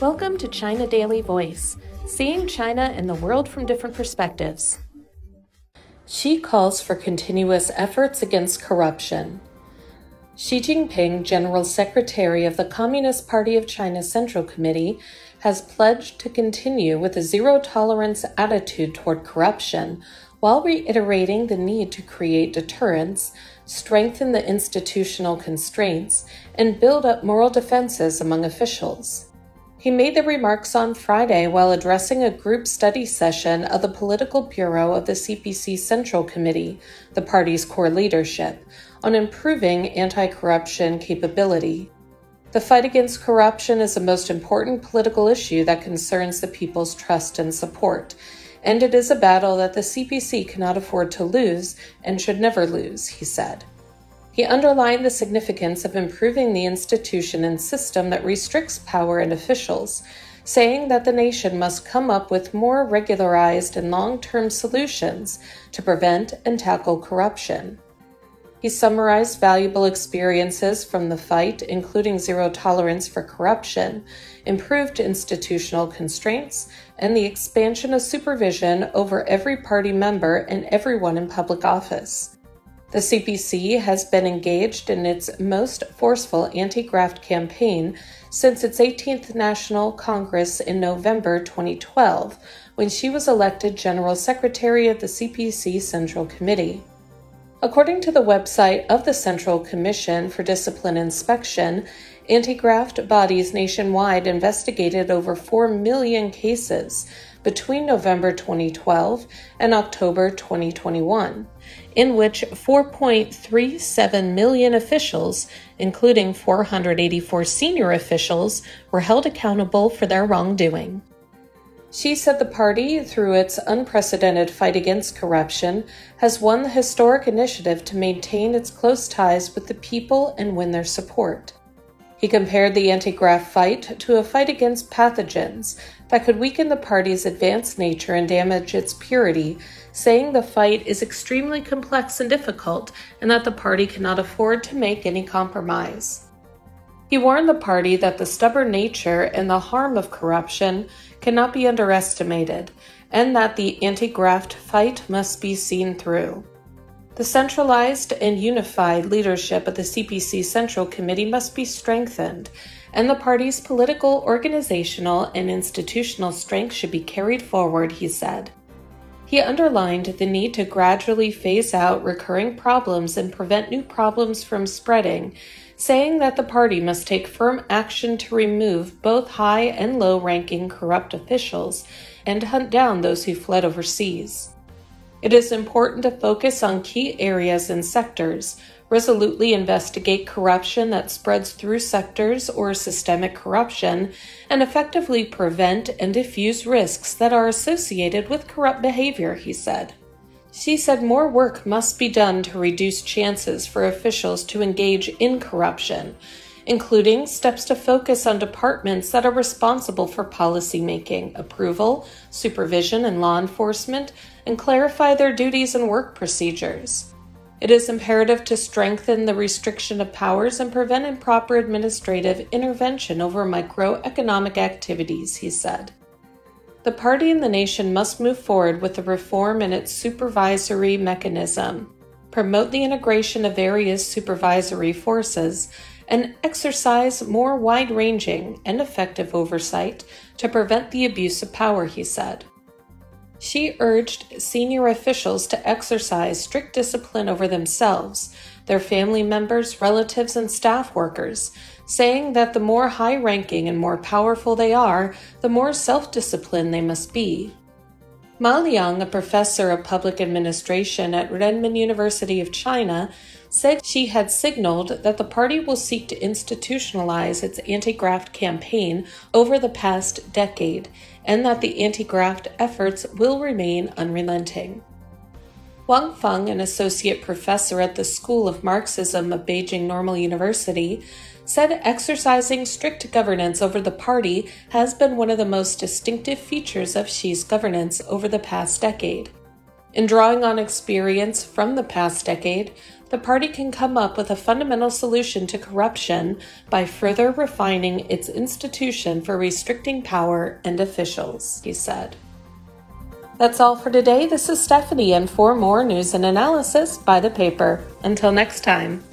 Welcome to China Daily Voice, seeing China and the world from different perspectives. Xi calls for continuous efforts against corruption. Xi Jinping, General Secretary of the Communist Party of China Central Committee, has pledged to continue with a zero tolerance attitude toward corruption while reiterating the need to create deterrence, strengthen the institutional constraints, and build up moral defenses among officials. He made the remarks on Friday while addressing a group study session of the Political Bureau of the CPC Central Committee, the party's core leadership, on improving anti corruption capability. The fight against corruption is the most important political issue that concerns the people's trust and support, and it is a battle that the CPC cannot afford to lose and should never lose, he said. He underlined the significance of improving the institution and system that restricts power and officials, saying that the nation must come up with more regularized and long term solutions to prevent and tackle corruption. He summarized valuable experiences from the fight, including zero tolerance for corruption, improved institutional constraints, and the expansion of supervision over every party member and everyone in public office. The CPC has been engaged in its most forceful anti graft campaign since its 18th National Congress in November 2012, when Xi was elected General Secretary of the CPC Central Committee. According to the website of the Central Commission for Discipline Inspection, anti graft bodies nationwide investigated over 4 million cases between November 2012 and October 2021, in which 4.37 million officials, including 484 senior officials, were held accountable for their wrongdoing. Xi said the party, through its unprecedented fight against corruption, has won the historic initiative to maintain its close ties with the people and win their support. He compared the anti graft fight to a fight against pathogens that could weaken the party's advanced nature and damage its purity, saying the fight is extremely complex and difficult and that the party cannot afford to make any compromise. He warned the party that the stubborn nature and the harm of corruption cannot be underestimated, and that the anti graft fight must be seen through. The centralized and unified leadership of the CPC Central Committee must be strengthened, and the party's political, organizational, and institutional strength should be carried forward, he said. He underlined the need to gradually phase out recurring problems and prevent new problems from spreading, saying that the party must take firm action to remove both high and low ranking corrupt officials and hunt down those who fled overseas. It is important to focus on key areas and sectors, resolutely investigate corruption that spreads through sectors or systemic corruption, and effectively prevent and diffuse risks that are associated with corrupt behavior, he said. Xi said more work must be done to reduce chances for officials to engage in corruption, including steps to focus on departments that are responsible for policymaking, approval, supervision, and law enforcement, and clarify their duties and work procedures. It is imperative to strengthen the restriction of powers and prevent improper administrative intervention over microeconomic activities, he said. The party and the nation must move forward with the reform in its supervisory mechanism, promote the integration of various supervisory forces, and exercise more wide ranging and effective oversight to prevent the abuse of power, he said. Xi urged senior officials to exercise strict discipline over themselves, their family members, relatives, and staff workers, saying that the more high ranking and more powerful they are, the more self disciplined they must be. Ma Liang, a professor of public administration at Renmin University of China, said Xi had signaled that the party will seek to institutionalize its anti graft campaign over the past decade and that the anti graft efforts will remain unrelenting. Wang Feng, an associate professor at the School of Marxism of Beijing Normal University, said exercising strict governance over the party has been one of the most distinctive features of Xi's governance over the past decade. In drawing on experience from the past decade, the party can come up with a fundamental solution to corruption buy further refining its institution for restricting power and officials, he said. That's all for today. This is Stephanie, and for more news and analysis, by the paper. Until next time.